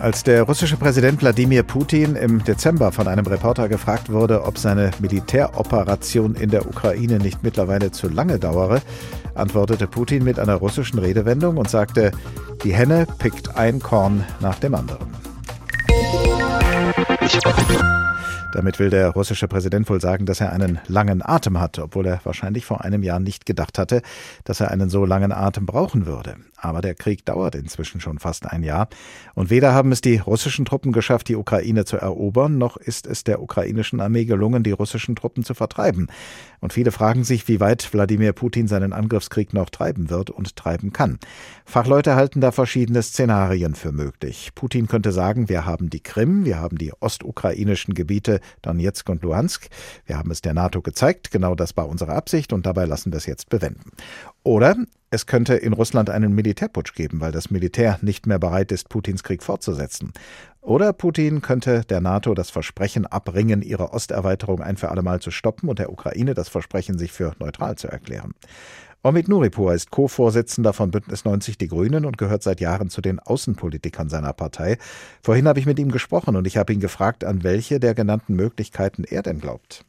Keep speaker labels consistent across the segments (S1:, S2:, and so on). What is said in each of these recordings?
S1: Als der russische Präsident Wladimir Putin im Dezember von einem Reporter gefragt wurde, ob seine Militäroperation in der Ukraine nicht mittlerweile zu lange dauere, antwortete Putin mit einer russischen Redewendung und sagte, die Henne pickt ein Korn nach dem anderen. Damit will der russische Präsident wohl sagen, dass er einen langen Atem hat, obwohl er wahrscheinlich vor einem Jahr nicht gedacht hatte, dass er einen so langen Atem brauchen würde. Aber der Krieg dauert inzwischen schon fast ein Jahr. Und weder haben es die russischen Truppen geschafft, die Ukraine zu erobern, noch ist es der ukrainischen Armee gelungen, die russischen Truppen zu vertreiben. Und viele fragen sich, wie weit Wladimir Putin seinen Angriffskrieg noch treiben wird und treiben kann. Fachleute halten da verschiedene Szenarien für möglich. Putin könnte sagen, wir haben die Krim, wir haben die ostukrainischen Gebiete Donetsk und Luhansk. Wir haben es der NATO gezeigt, genau das war unsere Absicht und dabei lassen wir es jetzt bewenden. Oder es könnte in Russland einen Militärputsch geben, weil das Militär nicht mehr bereit ist, Putins Krieg fortzusetzen. Oder Putin könnte der NATO das Versprechen abbringen, ihre Osterweiterung ein für allemal zu stoppen und der Ukraine das Versprechen, sich für neutral zu erklären. Omid Nuripur ist Co-Vorsitzender von Bündnis 90 Die Grünen und gehört seit Jahren zu den Außenpolitikern seiner Partei. Vorhin habe ich mit ihm gesprochen und ich habe ihn gefragt, an welche der genannten Möglichkeiten er denn glaubt.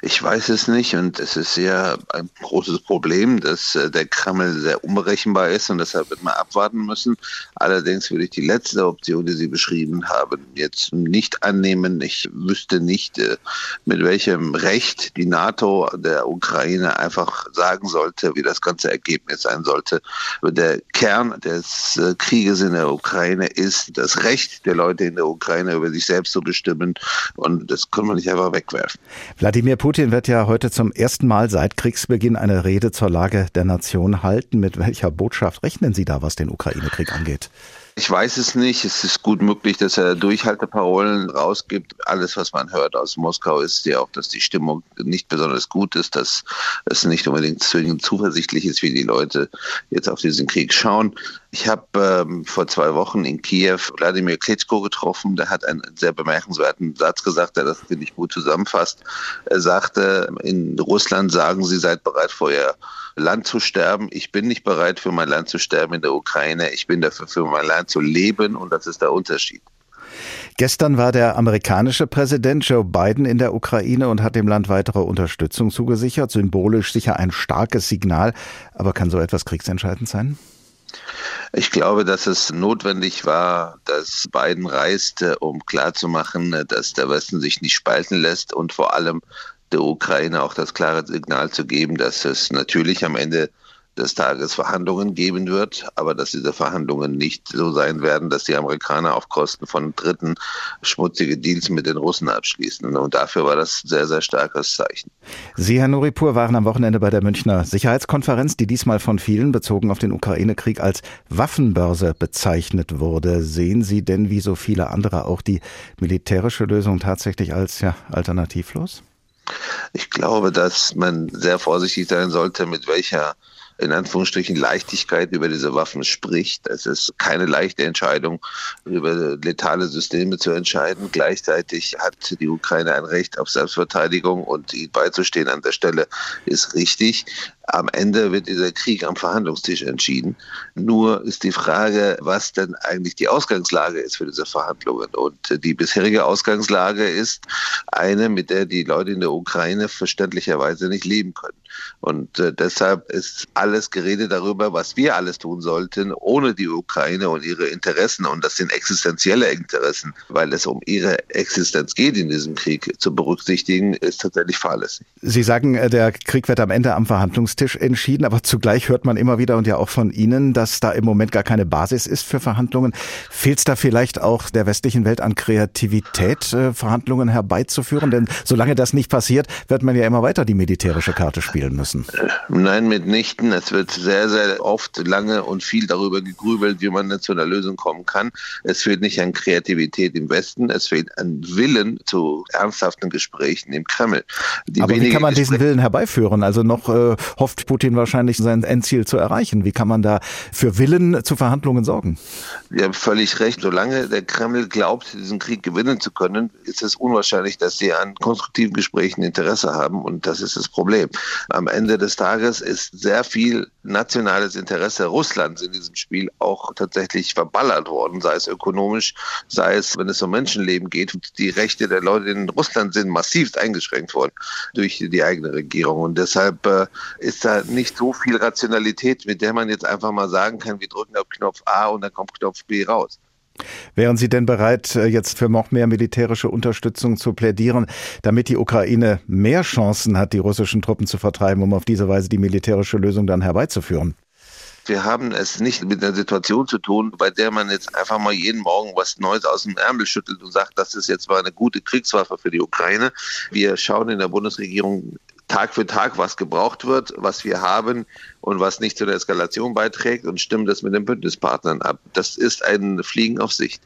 S2: Ich weiß es nicht und es ist sehr ein großes Problem, dass äh, der Kreml sehr unberechenbar ist und deshalb wird man abwarten müssen. Allerdings würde ich die letzte Option, die Sie beschrieben haben, jetzt nicht annehmen. Ich wüsste nicht, äh, mit welchem Recht die NATO der Ukraine einfach sagen sollte, wie das ganze Ergebnis sein sollte. Der Kern des äh, Krieges in der Ukraine ist das Recht der Leute in der Ukraine über sich selbst zu bestimmen und das können wir nicht einfach wegwerfen.
S1: Wladimir Putin wird ja heute zum ersten Mal seit Kriegsbeginn eine Rede zur Lage der Nation halten. Mit welcher Botschaft rechnen Sie da, was den Ukraine-Krieg angeht?
S2: Ich weiß es nicht. Es ist gut möglich, dass er Durchhalteparolen rausgibt. Alles, was man hört aus Moskau, ist ja auch, dass die Stimmung nicht besonders gut ist, dass es nicht unbedingt zwingend zuversichtlich ist, wie die Leute jetzt auf diesen Krieg schauen. Ich habe ähm, vor zwei Wochen in Kiew Wladimir Klitschko getroffen. Der hat einen sehr bemerkenswerten Satz gesagt, der das, finde ich, gut zusammenfasst. Er sagte, in Russland sagen sie, seid bereit, vor ihr Land zu sterben. Ich bin nicht bereit, für mein Land zu sterben in der Ukraine. Ich bin dafür, für mein Land zu leben und das ist der Unterschied.
S1: Gestern war der amerikanische Präsident Joe Biden in der Ukraine und hat dem Land weitere Unterstützung zugesichert. Symbolisch sicher ein starkes Signal. Aber kann so etwas kriegsentscheidend sein?
S2: Ich glaube, dass es notwendig war, dass Biden reiste, um klarzumachen, dass der Westen sich nicht spalten lässt und vor allem der Ukraine auch das klare Signal zu geben, dass es natürlich am Ende des Tages Verhandlungen geben wird, aber dass diese Verhandlungen nicht so sein werden, dass die Amerikaner auf Kosten von Dritten schmutzige Deals mit den Russen abschließen. Und dafür war das sehr, sehr starkes Zeichen.
S1: Sie, Herr Nuripur, waren am Wochenende bei der Münchner Sicherheitskonferenz, die diesmal von vielen bezogen auf den Ukraine-Krieg als Waffenbörse bezeichnet wurde. Sehen Sie denn wie so viele andere auch die militärische Lösung tatsächlich als ja, alternativlos?
S2: Ich glaube, dass man sehr vorsichtig sein sollte, mit welcher in Anführungsstrichen Leichtigkeit über diese Waffen spricht. Es ist keine leichte Entscheidung, über letale Systeme zu entscheiden. Gleichzeitig hat die Ukraine ein Recht auf Selbstverteidigung und ihnen beizustehen an der Stelle ist richtig am Ende wird dieser Krieg am Verhandlungstisch entschieden. Nur ist die Frage, was denn eigentlich die Ausgangslage ist für diese Verhandlungen. Und die bisherige Ausgangslage ist eine, mit der die Leute in der Ukraine verständlicherweise nicht leben können. Und äh, deshalb ist alles Gerede darüber, was wir alles tun sollten, ohne die Ukraine und ihre Interessen. Und das sind existenzielle Interessen, weil es um ihre Existenz geht in diesem Krieg zu berücksichtigen, ist tatsächlich fahrlässig.
S1: Sie sagen, äh, der Krieg wird am Ende am Verhandlungstisch Verhandlungstisch entschieden, aber zugleich hört man immer wieder und ja auch von Ihnen, dass da im Moment gar keine Basis ist für Verhandlungen. Fehlt es da vielleicht auch der westlichen Welt an Kreativität, äh, Verhandlungen herbeizuführen? Denn solange das nicht passiert, wird man ja immer weiter die militärische Karte spielen müssen. Äh,
S2: nein, mitnichten. Es wird sehr, sehr oft lange und viel darüber gegrübelt, wie man zu einer Lösung kommen kann. Es fehlt nicht an Kreativität im Westen, es fehlt an Willen zu ernsthaften Gesprächen im Kreml.
S1: Die Aber wie kann man diesen Willen herbeiführen? Also noch äh, hofft Putin wahrscheinlich sein Endziel zu erreichen. Wie kann man da für Willen zu Verhandlungen sorgen?
S2: Sie haben völlig recht. Solange der Kreml glaubt, diesen Krieg gewinnen zu können, ist es unwahrscheinlich, dass sie an konstruktiven Gesprächen Interesse haben. Und das ist das Problem. Am Ende des Tages ist sehr viel nationales Interesse Russlands in diesem Spiel auch tatsächlich verballert worden, sei es ökonomisch, sei es, wenn es um Menschenleben geht. Die Rechte der Leute in Russland sind massiv eingeschränkt worden durch die eigene Regierung. Und deshalb äh, ist da nicht so viel Rationalität, mit der man jetzt einfach mal sagen kann, wir drücken auf Knopf A und dann kommt Knopf B raus.
S1: Wären Sie denn bereit, äh, jetzt für noch mehr militärische Unterstützung zu plädieren, damit die Ukraine mehr Chancen hat, die russischen Truppen zu vertreiben, um auf diese Weise die militärische Lösung dann herbeizuführen?
S2: Wir haben es nicht mit einer Situation zu tun, bei der man jetzt einfach mal jeden Morgen was Neues aus dem Ärmel schüttelt und sagt, das ist jetzt mal eine gute Kriegswaffe für die Ukraine. Wir schauen in der Bundesregierung Tag für Tag, was gebraucht wird, was wir haben und was nicht zu der Eskalation beiträgt und stimmen das mit den Bündnispartnern ab. Das ist ein Fliegen auf Sicht.